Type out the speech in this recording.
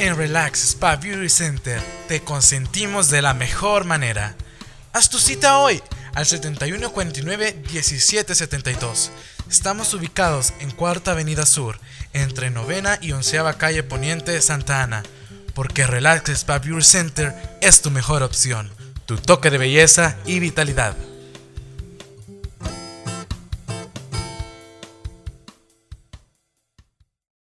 En Relax Spa Beauty Center te consentimos de la mejor manera. Haz tu cita hoy al 7149-1772. Estamos ubicados en Cuarta Avenida Sur, entre Novena y Onceava Calle Poniente de Santa Ana, porque Relax Spa Beauty Center es tu mejor opción, tu toque de belleza y vitalidad.